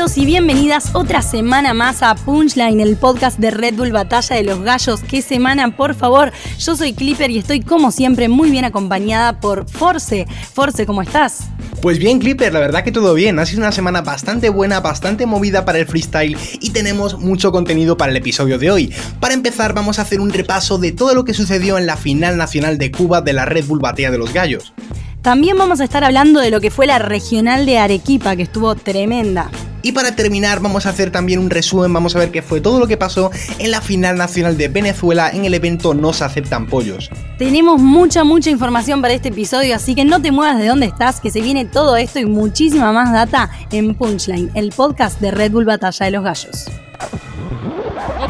Bienvenidos y bienvenidas otra semana más a Punchline, el podcast de Red Bull Batalla de los Gallos. ¿Qué semana, por favor? Yo soy Clipper y estoy como siempre muy bien acompañada por Force. Force, ¿cómo estás? Pues bien, Clipper, la verdad que todo bien. Ha sido una semana bastante buena, bastante movida para el freestyle y tenemos mucho contenido para el episodio de hoy. Para empezar, vamos a hacer un repaso de todo lo que sucedió en la final nacional de Cuba de la Red Bull Batalla de los Gallos. También vamos a estar hablando de lo que fue la regional de Arequipa, que estuvo tremenda. Y para terminar vamos a hacer también un resumen, vamos a ver qué fue todo lo que pasó en la final nacional de Venezuela en el evento No se aceptan pollos. Tenemos mucha, mucha información para este episodio, así que no te muevas de donde estás, que se viene todo esto y muchísima más data en Punchline, el podcast de Red Bull Batalla de los Gallos.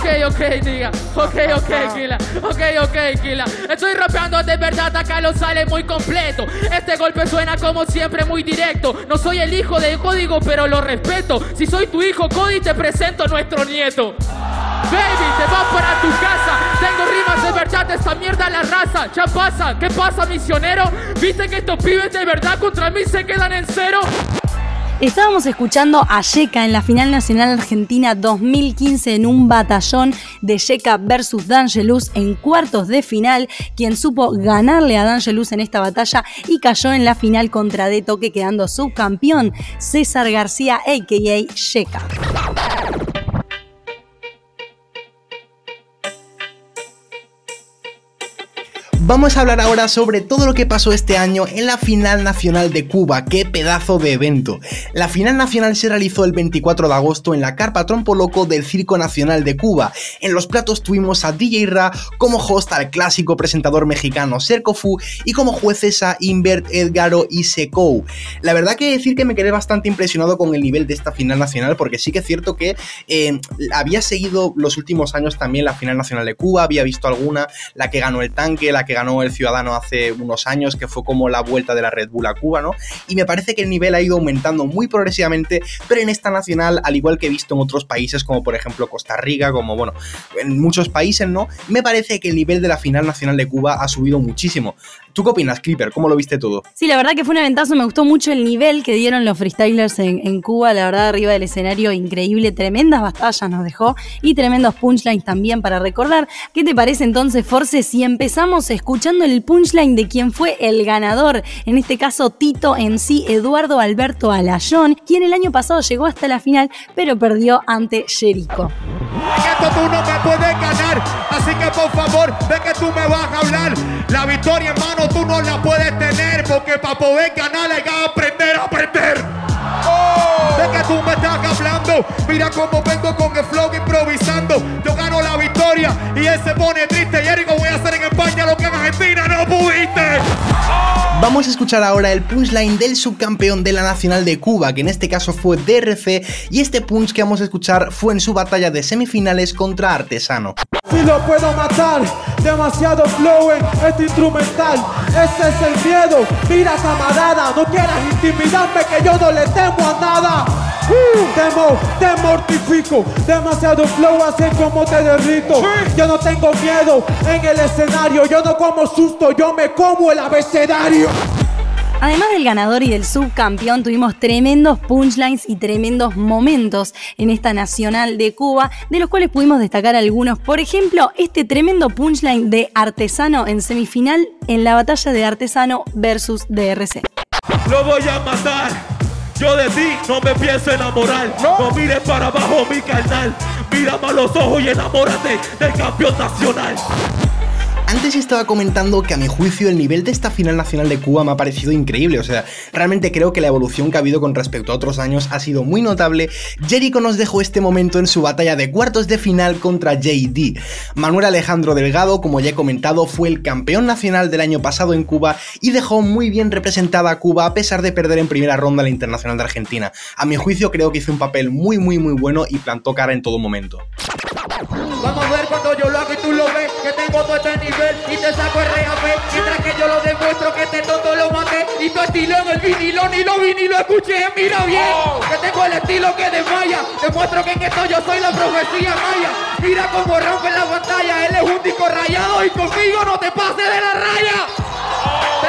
Ok, ok, diga. Ok, ok, Kila. Ok, ok, Kila. Estoy rapeando de verdad, acá lo sale muy completo. Este golpe suena como siempre muy directo. No soy el hijo del código, pero lo respeto. Si soy tu hijo, Cody, te presento nuestro nieto. Baby, te vas para tu casa. Tengo rimas de verdad, esta mierda la raza. Ya pasa, ¿qué pasa, misionero? ¿Viste que estos pibes de verdad contra mí se quedan en cero? Estábamos escuchando a Yeka en la final nacional argentina 2015 en un batallón de Yeka versus D'Angelus en cuartos de final, quien supo ganarle a D'Angelus en esta batalla y cayó en la final contra De Toque quedando subcampeón César García a.k.a. Yeka. Vamos a hablar ahora sobre todo lo que pasó este año en la final nacional de Cuba, qué pedazo de evento. La final nacional se realizó el 24 de agosto en la carpa Trompo Loco del Circo Nacional de Cuba. En los platos tuvimos a DJ Ra como host al clásico presentador mexicano Serco Fu y como jueces a Invert, Edgaro y Sekou. La verdad que decir que me quedé bastante impresionado con el nivel de esta final nacional porque sí que es cierto que eh, había seguido los últimos años también la final nacional de Cuba, había visto alguna, la que ganó el tanque, la que ganó el Ciudadano hace unos años, que fue como la vuelta de la Red Bull a Cuba, ¿no? Y me parece que el nivel ha ido aumentando muy progresivamente, pero en esta nacional, al igual que he visto en otros países, como por ejemplo Costa Rica, como bueno, en muchos países, ¿no? Me parece que el nivel de la final nacional de Cuba ha subido muchísimo. ¿Tú qué opinas, Clipper? ¿Cómo lo viste todo? Sí, la verdad que fue un aventazo, me gustó mucho el nivel que dieron los freestylers en, Cuba, la verdad, arriba del escenario, increíble, tremendas batallas nos dejó y tremendos punchlines también para recordar. ¿Qué te parece entonces, Force, si empezamos escuchando el punchline de quien fue el ganador? En este caso, Tito en sí, Eduardo Alberto Alayón, quien el año pasado llegó hasta la final, pero perdió ante Jericho. Esto tú no me puedes ganar, así que por favor, ve que tú me vas a hablar. La victoria, hermano, tú no la puedes tener, porque para poder ganar hay que aprender a aprender. De que tú me estás hablando, mira cómo vengo con el flow improvisando. Yo gano la victoria y él se pone triste. Y Erico, voy a hacer en España lo que en Argentina no pudiste. Vamos a escuchar ahora el punchline del subcampeón de la Nacional de Cuba, que en este caso fue DRC, y este punch que vamos a escuchar fue en su batalla de semifinales contra Artesano. Si lo puedo matar, demasiado flow en este instrumental. Ese es el miedo. Mira camarada, no quieras intimidarme que yo no le temo a nada. Uh, temo, te mortifico. Demasiado flow, así como te derrito. Yo no tengo miedo en el escenario. Yo no como susto, yo me como el abecedario. Además del ganador y del subcampeón, tuvimos tremendos punchlines y tremendos momentos en esta nacional de Cuba, de los cuales pudimos destacar algunos. Por ejemplo, este tremendo punchline de Artesano en semifinal en la batalla de Artesano versus DRC. Lo voy a matar. Yo de ti no me pienso enamorar. No, mires para abajo mi carnal. Mírame a los ojos y enamórate del campeón nacional. Antes estaba comentando que a mi juicio el nivel de esta final nacional de Cuba me ha parecido increíble, o sea, realmente creo que la evolución que ha habido con respecto a otros años ha sido muy notable. Jericho nos dejó este momento en su batalla de cuartos de final contra JD. Manuel Alejandro Delgado, como ya he comentado, fue el campeón nacional del año pasado en Cuba y dejó muy bien representada a Cuba a pesar de perder en primera ronda la Internacional de Argentina. A mi juicio creo que hizo un papel muy muy muy bueno y plantó cara en todo momento. Vamos a ver cuando yo lo hago y tú lo ves Que tengo todo este nivel y te saco el RAP Mientras que yo lo demuestro que este tonto lo maté Y tu estilo en el vinilo ni lo vi ni lo escuché Mira bien, que tengo el estilo que desmaya. Demuestro que en esto yo soy la profecía maya. Mira cómo rompe la pantalla Él es un disco rayado y conmigo no te pases de la raya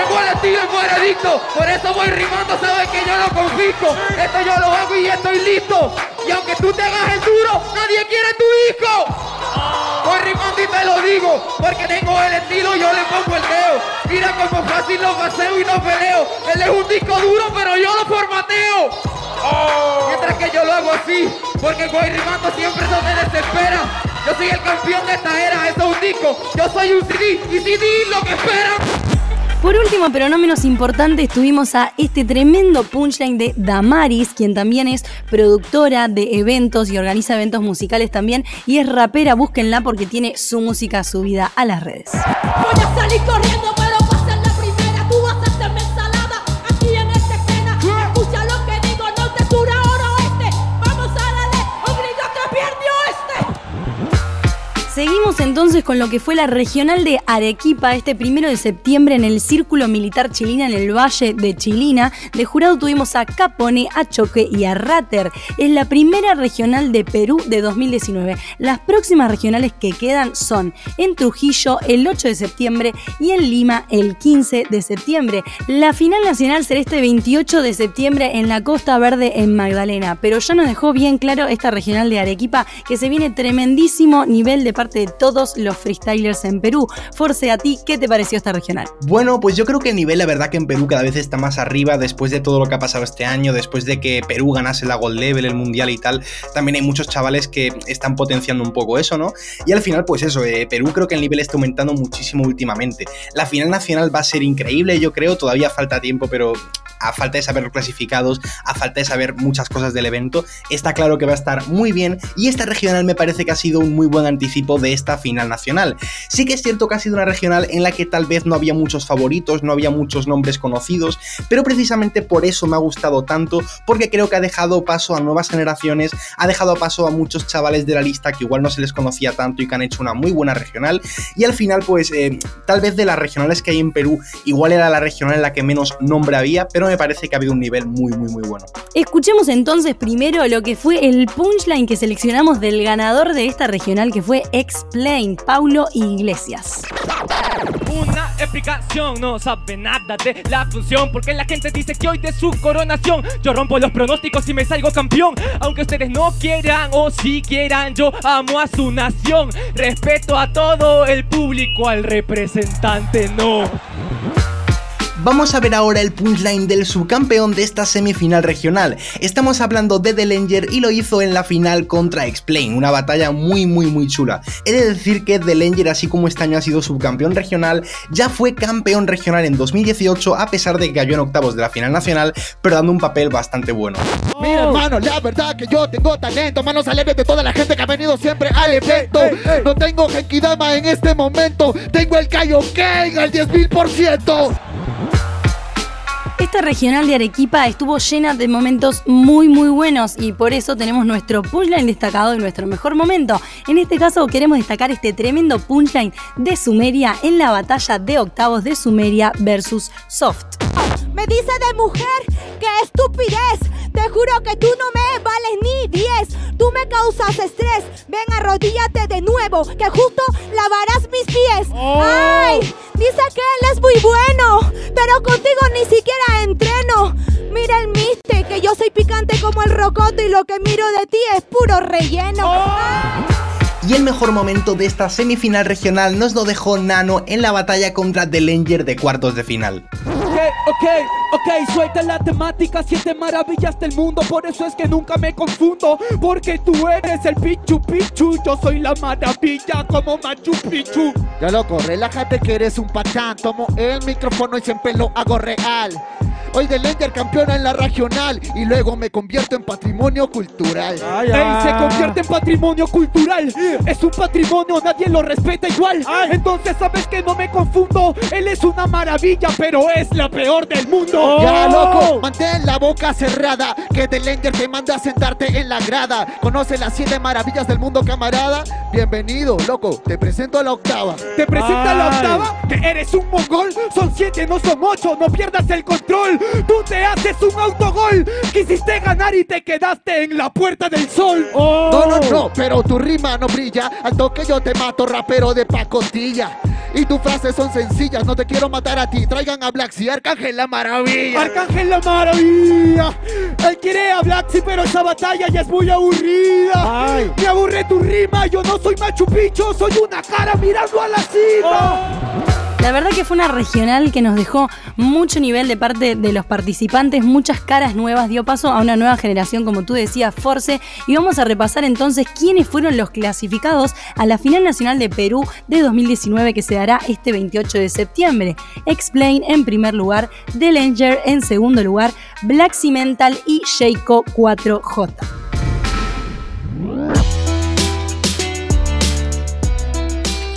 Tengo el estilo y veredicto, por eso voy rimando, sabes que yo lo confisco. Esto yo lo hago y estoy listo. Y aunque tú te hagas el duro, nadie quiere tu disco. Voy rimando y te lo digo, porque tengo el estilo, yo le pongo el dedo. Mira cómo fácil lo paseo y no peleo. Él es un disco duro, pero yo lo formateo. Mientras que yo lo hago así, porque voy rimando siempre te desespera. Yo soy el campeón de esta era, eso es un disco. Yo soy un CD y CD lo que esperan. Por último, pero no menos importante, estuvimos a este tremendo punchline de Damaris, quien también es productora de eventos y organiza eventos musicales también, y es rapera, búsquenla porque tiene su música subida a las redes. Voy a salir corriendo, Seguimos entonces con lo que fue la regional de Arequipa este primero de septiembre en el Círculo Militar Chilina en el Valle de Chilina. De jurado tuvimos a Capone, a Choque y a Rater. Es la primera regional de Perú de 2019. Las próximas regionales que quedan son en Trujillo el 8 de septiembre y en Lima el 15 de septiembre. La final nacional será este 28 de septiembre en la Costa Verde en Magdalena. Pero ya nos dejó bien claro esta regional de Arequipa que se viene tremendísimo nivel de parte de todos los freestylers en Perú. Force, a ti, ¿qué te pareció esta regional? Bueno, pues yo creo que el nivel, la verdad que en Perú cada vez está más arriba después de todo lo que ha pasado este año, después de que Perú ganase la Gold Level, el Mundial y tal. También hay muchos chavales que están potenciando un poco eso, ¿no? Y al final, pues eso, eh, Perú creo que el nivel está aumentando muchísimo últimamente. La final nacional va a ser increíble, yo creo, todavía falta tiempo, pero a falta de saber los clasificados, a falta de saber muchas cosas del evento, está claro que va a estar muy bien y esta regional me parece que ha sido un muy buen anticipo de esta final nacional. Sí que es cierto que ha sido una regional en la que tal vez no había muchos favoritos, no había muchos nombres conocidos, pero precisamente por eso me ha gustado tanto, porque creo que ha dejado paso a nuevas generaciones, ha dejado paso a muchos chavales de la lista que igual no se les conocía tanto y que han hecho una muy buena regional, y al final pues eh, tal vez de las regionales que hay en Perú, igual era la regional en la que menos nombre había, pero me parece que ha habido un nivel muy muy muy bueno. Escuchemos entonces primero lo que fue el punchline que seleccionamos del ganador de esta regional que fue Explain, Paulo Iglesias. Una explicación, no sabe nada de la función Porque la gente dice que hoy de su coronación Yo rompo los pronósticos y me salgo campeón Aunque ustedes no quieran o si quieran Yo amo a su nación Respeto a todo el público, al representante no Vamos a ver ahora el punchline del subcampeón de esta semifinal regional. Estamos hablando de The Langer y lo hizo en la final contra Explain, una batalla muy muy muy chula. He de decir que The Langer, así como este año ha sido subcampeón regional, ya fue campeón regional en 2018 a pesar de que cayó en octavos de la final nacional, pero dando un papel bastante bueno. Mira, hermano, la verdad que yo tengo talento. Manos alegres de toda la gente que ha venido siempre al evento. No tengo Genkidama en este momento. Tengo el Kaioken al 10.000%. Mm-hmm. Esta regional de Arequipa estuvo llena de momentos muy muy buenos y por eso tenemos nuestro punchline destacado en nuestro mejor momento. En este caso queremos destacar este tremendo punchline de Sumeria en la batalla de octavos de Sumeria versus Soft. Me dice de mujer, qué estupidez. Te juro que tú no me vales ni 10. Tú me causas estrés. Ven, arrodíllate de nuevo, que justo lavarás mis pies. Ay, dice que él es muy bueno, pero contigo ni siquiera que yo soy picante como el rocoto y lo que miro de ti es puro relleno. Y el mejor momento de esta semifinal regional nos lo dejó Nano en la batalla contra The Langer de cuartos de final. Ok, ok, ok, suelta la temática, siete maravillas del mundo, por eso es que nunca me confundo, porque tú eres el Pichu Pichu, yo soy la maravilla como Machu Picchu. Ya loco, relájate que eres un pachán. Tomo el micrófono y siempre lo hago real. Hoy de Langer campeona en la regional y luego me convierto en patrimonio cultural. Ey, se convierte en patrimonio cultural. Es un patrimonio, nadie lo respeta igual. Entonces sabes que no me confundo. Él es una maravilla, pero es la peor del mundo. Ya loco, mantén la boca cerrada, que de Langer te manda a sentarte en la grada. ¿Conoce las siete maravillas del mundo, camarada? Bienvenido, loco, te presento a la octava. Te presenta la octava, que eres un mongol. Son siete, no son ocho, no pierdas el control. Tú te haces un autogol. Quisiste ganar y te quedaste en la puerta del sol. No, no, no, pero tu rima no brilla. Al toque yo te mato, rapero de pacotilla. Y tus frases son sencillas, no te quiero matar a ti. Traigan a Black y Arcángel la maravilla. Arcángel la maravilla. Él quiere a sí, pero esa batalla ya es muy aburrida. Ay. Me aburre tu rima, yo no soy Machu Picchu, soy una cara mirando a la cima. La verdad que fue una regional que nos dejó mucho nivel de parte de los participantes, muchas caras nuevas, dio paso a una nueva generación, como tú decías, Force. Y vamos a repasar entonces quiénes fueron los clasificados a la final nacional de Perú de 2019 que se dará este 28 de septiembre. Explain en primer lugar, The Langer en segundo lugar, Black Cimental y Sheiko 4J.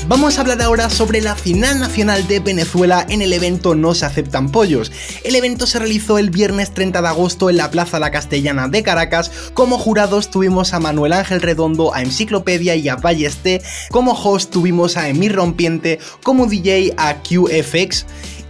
Vamos a hablar ahora sobre la final nacional de Venezuela en el evento No se aceptan pollos. El evento se realizó el viernes 30 de agosto en la Plaza La Castellana de Caracas. Como jurados tuvimos a Manuel Ángel Redondo, a Enciclopedia y a Ballesté. Como host tuvimos a Emir Rompiente, como DJ a QFX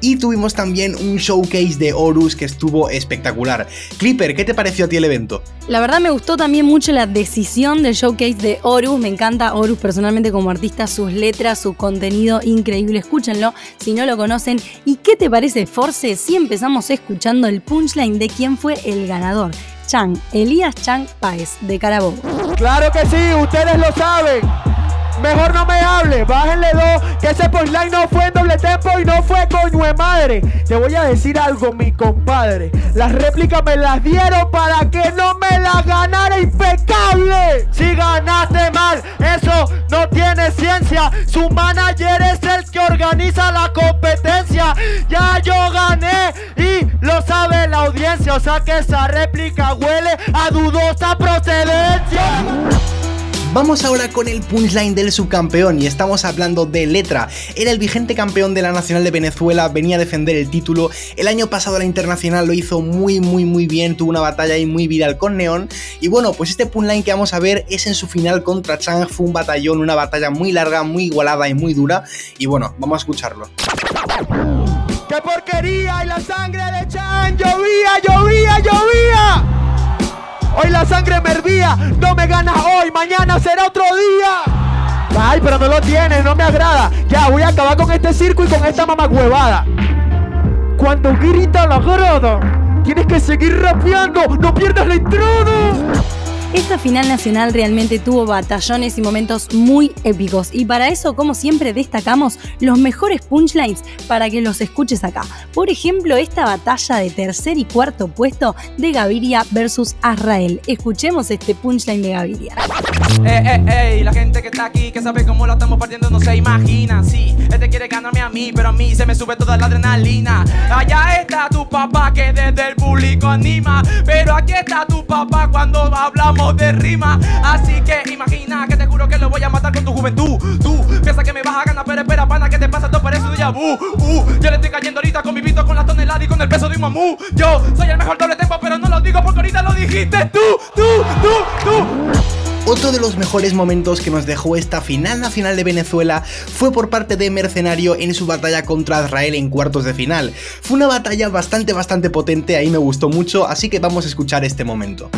y tuvimos también un showcase de Horus que estuvo espectacular. Clipper, ¿qué te pareció a ti el evento? La verdad me gustó también mucho la decisión del showcase de Horus. Me encanta Horus personalmente como artista, sus letras, su contenido increíble. Escúchenlo si no lo conocen. ¿Y qué te parece, Force, si empezamos escuchando el punchline de quién fue el ganador? Chang, Elías Chang Páez, de Carabobo. Claro que sí, ustedes lo saben. Mejor no me hable, bájenle dos, que ese punchline no fue en y no fue coño de madre. Te voy a decir algo, mi compadre. Las réplicas me las dieron para que no me las ganara impecable. Si ganaste mal, eso no tiene ciencia. Su manager es el que organiza la competencia. Ya yo gané y lo sabe la audiencia. O sea que esa réplica huele a dudosa procedencia. Vamos ahora con el punchline del subcampeón y estamos hablando de Letra. Era el vigente campeón de la Nacional de Venezuela, venía a defender el título. El año pasado la Internacional lo hizo muy muy muy bien, tuvo una batalla ahí muy viral con Neon. Y bueno, pues este punchline que vamos a ver es en su final contra Chang, fue un batallón, una batalla muy larga, muy igualada y muy dura. Y bueno, vamos a escucharlo. ¡Qué porquería! ¡Y la sangre de Chan! ¡Llovía, llovía, llovía! Hoy la sangre me hervía. No me ganas hoy, mañana será otro día. Ay, pero no lo tienes, no me agrada. Ya, voy a acabar con este circo y con esta mamacuevada. Cuando grita la grada, tienes que seguir rapeando. No pierdas la entrada. Esta final nacional realmente tuvo batallones y momentos muy épicos y para eso, como siempre, destacamos los mejores punchlines para que los escuches acá. Por ejemplo, esta batalla de tercer y cuarto puesto de Gaviria versus Azrael. Escuchemos este punchline de Gaviria. Eh, eh, eh, la gente que está aquí, que sabe cómo la estamos partiendo, no se imagina. Sí, este quiere ganarme a mí, pero a mí se me sube toda la adrenalina. Allá está tu papá que desde el público anima, pero aquí está tu papá cuando hablamos de rima. Así que imagina que te juro que lo voy a matar con tu juventud. Tú piensas que me vas a ganar, pero espera, pana, que te pasa? Todo parece un déjà vu. Uh, yo le estoy cayendo ahorita con mi pito, con la tonelada y con el peso de un mamú. Yo soy el mejor doble tempo, pero no lo digo porque ahorita lo dijiste tú, tú, tú, tú. Otro de los mejores momentos que nos dejó esta final nacional de Venezuela fue por parte de Mercenario en su batalla contra Israel en cuartos de final. Fue una batalla bastante bastante potente, ahí me gustó mucho, así que vamos a escuchar este momento.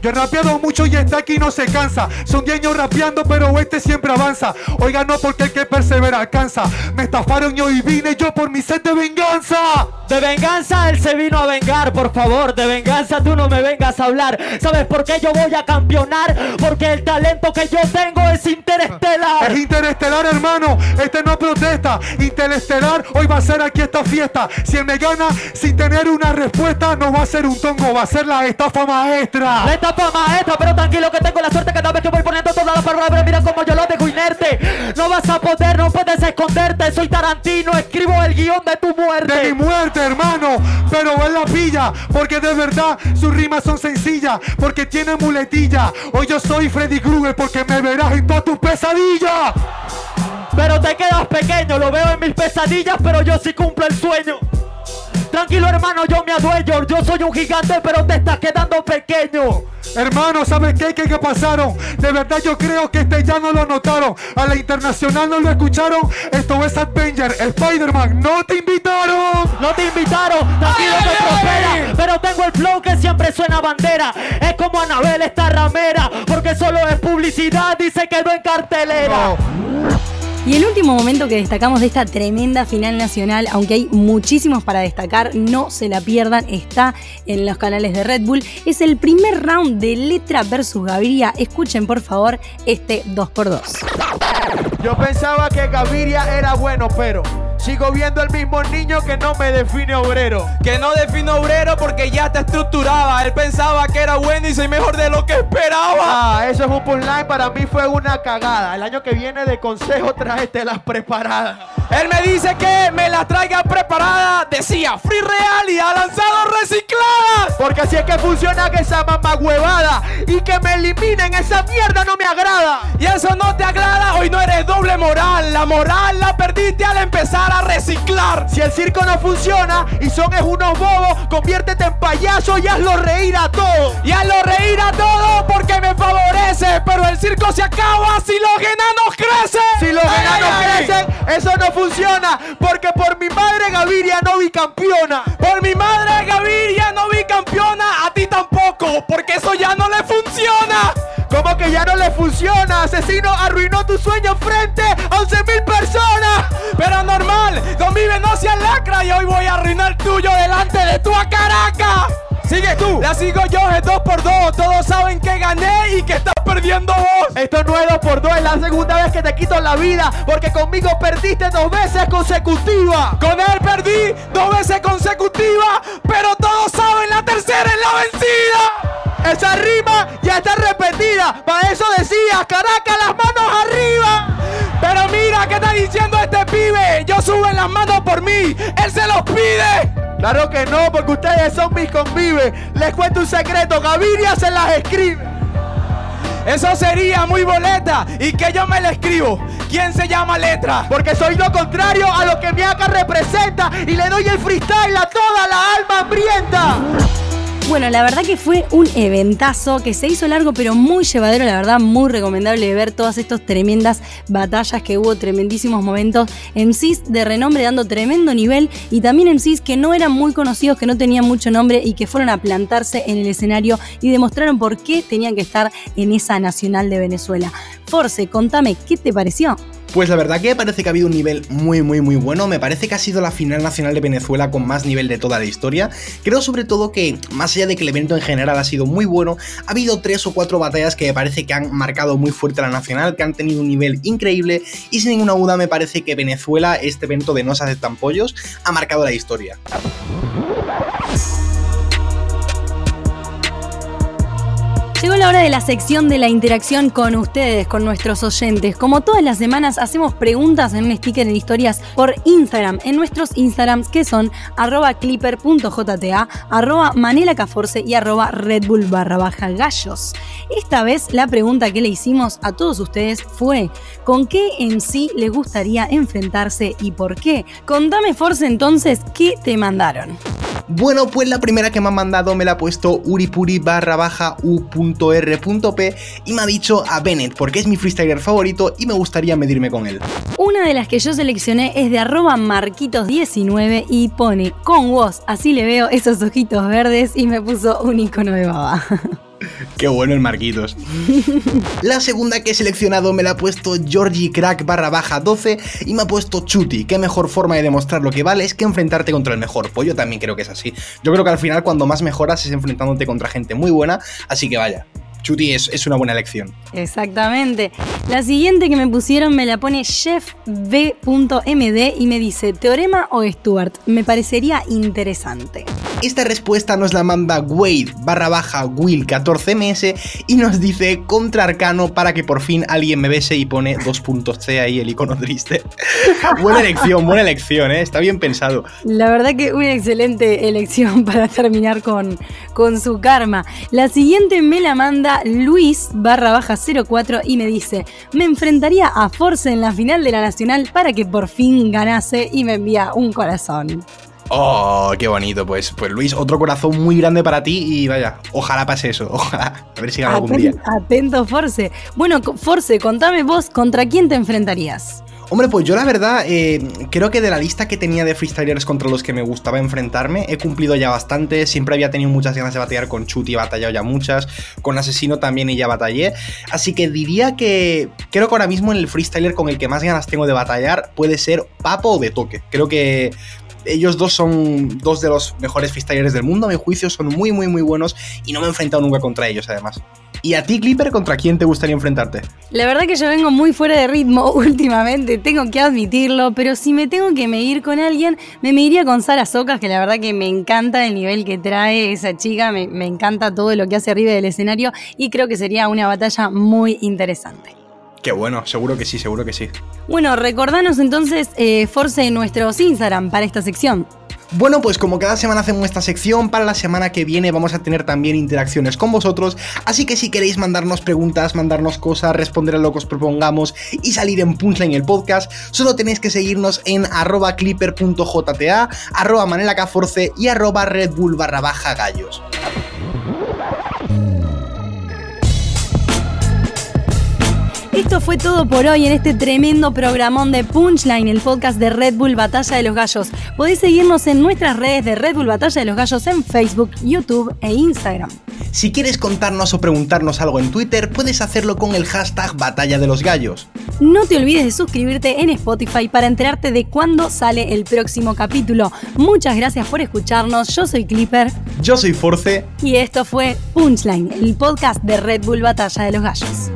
Yo he rapeado mucho y está aquí no se cansa. Son 10 años rapeando, pero este siempre avanza. Oiga, no porque el que persevera alcanza. Me estafaron y hoy vine yo por mi sed de venganza. De venganza él se vino a vengar, por favor. De venganza tú no me vengas a hablar. ¿Sabes por qué yo voy a campeonar? Porque el talento que yo tengo es interestelar. Es interestelar, hermano. Este no protesta. Interestelar, hoy va a ser aquí esta fiesta. Si él me gana sin tener una respuesta, no va a ser un tongo, va a ser la estafa maestra. La etapa maestra, pero tranquilo que tengo la suerte cada vez que voy poniendo todas las palabras. Mira cómo yo lo dejo inerte. No vas a poder, no puedes esconderte. Soy Tarantino, escribo el guion de tu muerte. De mi muerte, hermano. Pero él la pilla. Porque de verdad sus rimas son sencillas. Porque tiene muletilla. Hoy yo soy Freddy Krueger porque me verás en todas tus pesadillas. Pero te quedas pequeño, lo veo en mis pesadillas, pero yo sí cumplo el sueño. Tranquilo hermano, yo me adueño. Yo soy un gigante, pero te estás quedando pequeño. Hermano, ¿sabes qué? ¿Qué, qué pasaron? De verdad yo creo que este ya no lo notaron. A la internacional no lo escucharon. Esto es Avenger, Spider-Man. ¡No te invitaron! No te invitaron, tranquilo Ay, que ay, prospera. ay. Pero tengo el flow que siempre suena bandera. Es como Anabel esta ramera. Porque solo es publicidad y se quedó en cartelera. Y el último momento que destacamos de esta tremenda final nacional, aunque hay muchísimos para destacar, no se la pierdan, está en los canales de Red Bull, es el primer round de Letra versus Gaviria. Escuchen por favor este 2x2. Yo pensaba que Gaviria era bueno, pero sigo viendo el mismo niño que no me define obrero. Que no defino obrero porque ya te estructuraba. Él pensaba que era bueno y soy mejor de lo que esperaba. Ah, eso es un punchline, para mí fue una cagada. El año que viene de consejo tráete las preparadas. Él me dice que me la traiga preparada. Decía free real y recicladas. Porque así es que funciona que esa mamá huevada y que me eliminen esa mierda no me agrada. Y eso no te agrada, hoy no eres doble moral. La moral la perdiste al empezar a reciclar. Si el circo no funciona y son es unos bobos, conviértete en payaso y hazlo reír a todos. Y hazlo reír a todos porque me favorece. Pero el circo se acaba si los enanos crecen. Si los Ay, enanos ay, ay. crecen, eso no funciona. Porque por mi madre Gaviria no bicampeona. Por mi madre Gaviria no vi campeona, a ti tampoco, porque eso ya no le funciona. ¿Cómo que ya no le funciona? Asesino arruinó tu sueño frente a 11 mil personas. Pero normal, Don Vive no se lacra y hoy voy a arruinar tuyo delante de tu a Caracas. Sigue tú. La sigo yo, es dos por dos. Todos saben que gané y que estás perdiendo vos. Esto no es dos por dos, es la segunda vez que te quito la vida. Porque conmigo perdiste dos veces consecutivas. Con él perdí dos veces consecutivas, pero todos saben la tercera es la vencida. Esa rima ya está repetida. Para eso decía, Caracas, las manos arriba. Pero mira, ¿qué está diciendo este pibe? Yo suben las manos por mí, él se los pide. Claro que no, porque ustedes son mis convives. Les cuento un secreto, Gaviria se las escribe. Eso sería muy boleta y que yo me la escribo. ¿Quién se llama letra? Porque soy lo contrario a lo que mi acá representa y le doy el freestyle a toda la alma hambrienta. Bueno, la verdad que fue un eventazo que se hizo largo pero muy llevadero, la verdad muy recomendable ver todas estas tremendas batallas que hubo, tremendísimos momentos, MCs de renombre dando tremendo nivel y también MCs que no eran muy conocidos, que no tenían mucho nombre y que fueron a plantarse en el escenario y demostraron por qué tenían que estar en esa nacional de Venezuela. Force, contame, ¿qué te pareció? Pues la verdad que parece que ha habido un nivel muy muy muy bueno, me parece que ha sido la final nacional de Venezuela con más nivel de toda la historia. Creo sobre todo que, más allá de que el evento en general ha sido muy bueno, ha habido tres o cuatro batallas que me parece que han marcado muy fuerte la nacional, que han tenido un nivel increíble y sin ninguna duda me parece que Venezuela, este evento de No se aceptan pollos, ha marcado la historia. Llegó la hora de la sección de la interacción con ustedes, con nuestros oyentes. Como todas las semanas, hacemos preguntas en un sticker en historias por Instagram, en nuestros Instagrams que son arroba clipper.jta, arroba manelacaforce y arroba redbull barra baja gallos. Esta vez la pregunta que le hicimos a todos ustedes fue ¿con qué en sí les gustaría enfrentarse y por qué? Contame Force entonces, ¿qué te mandaron? Bueno, pues la primera que me ha mandado me la ha puesto uripuri barra baja u.r.p y me ha dicho a Bennett porque es mi freestyler favorito y me gustaría medirme con él. Una de las que yo seleccioné es de arroba marquitos19 y pone con vos, así le veo esos ojitos verdes y me puso un icono de baba. Qué bueno el Marquitos. La segunda que he seleccionado me la ha puesto Georgie Crack barra baja 12 y me ha puesto Chuti. Qué mejor forma de demostrar lo que vale es que enfrentarte contra el mejor. Pues yo también creo que es así. Yo creo que al final cuando más mejoras es enfrentándote contra gente muy buena, así que vaya. Chuti es, es una buena elección. Exactamente. La siguiente que me pusieron me la pone chefv.md y me dice, ¿teorema o Stuart? Me parecería interesante. Esta respuesta nos la manda Wade barra baja Will 14ms y nos dice contra arcano para que por fin alguien me bese y pone dos puntos C ahí el icono triste. buena elección, buena elección, ¿eh? está bien pensado. La verdad que una excelente elección para terminar con, con su karma. La siguiente me la manda Luis barra baja 04 y me dice, me enfrentaría a Force en la final de la Nacional para que por fin ganase y me envía un corazón. Oh, qué bonito, pues, pues Luis, otro corazón muy grande para ti y vaya, ojalá pase eso, ojalá, a ver si gana algún día. Atento, Force. Bueno, Force, contame vos, ¿contra quién te enfrentarías? Hombre, pues yo la verdad eh, creo que de la lista que tenía de freestylers contra los que me gustaba enfrentarme, he cumplido ya bastante. Siempre había tenido muchas ganas de batallar con Chut y he batallado ya muchas. Con Asesino también y ya batallé. Así que diría que creo que ahora mismo en el freestyler con el que más ganas tengo de batallar puede ser Papo o de Toque. Creo que ellos dos son dos de los mejores freestylers del mundo, a mi juicio, son muy, muy, muy buenos y no me he enfrentado nunca contra ellos, además. ¿Y a ti, Clipper, contra quién te gustaría enfrentarte? La verdad que yo vengo muy fuera de ritmo últimamente, tengo que admitirlo, pero si me tengo que medir con alguien, me mediría con Sara Socas, que la verdad que me encanta el nivel que trae esa chica, me, me encanta todo lo que hace arriba del escenario y creo que sería una batalla muy interesante. Qué bueno, seguro que sí, seguro que sí. Bueno, recordanos entonces, eh, Force, nuestros Instagram para esta sección. Bueno, pues como cada semana hacemos esta sección, para la semana que viene vamos a tener también interacciones con vosotros, así que si queréis mandarnos preguntas, mandarnos cosas, responder a lo que os propongamos y salir en Punchline el podcast, solo tenéis que seguirnos en arroba clipper.jta, arroba manelacaforce y arroba redbull barra baja gallos. Esto fue todo por hoy en este tremendo programón de Punchline, el podcast de Red Bull Batalla de los Gallos. Podéis seguirnos en nuestras redes de Red Bull Batalla de los Gallos en Facebook, YouTube e Instagram. Si quieres contarnos o preguntarnos algo en Twitter, puedes hacerlo con el hashtag Batalla de los Gallos. No te olvides de suscribirte en Spotify para enterarte de cuándo sale el próximo capítulo. Muchas gracias por escucharnos. Yo soy Clipper. Yo soy Force. Y esto fue Punchline, el podcast de Red Bull Batalla de los Gallos.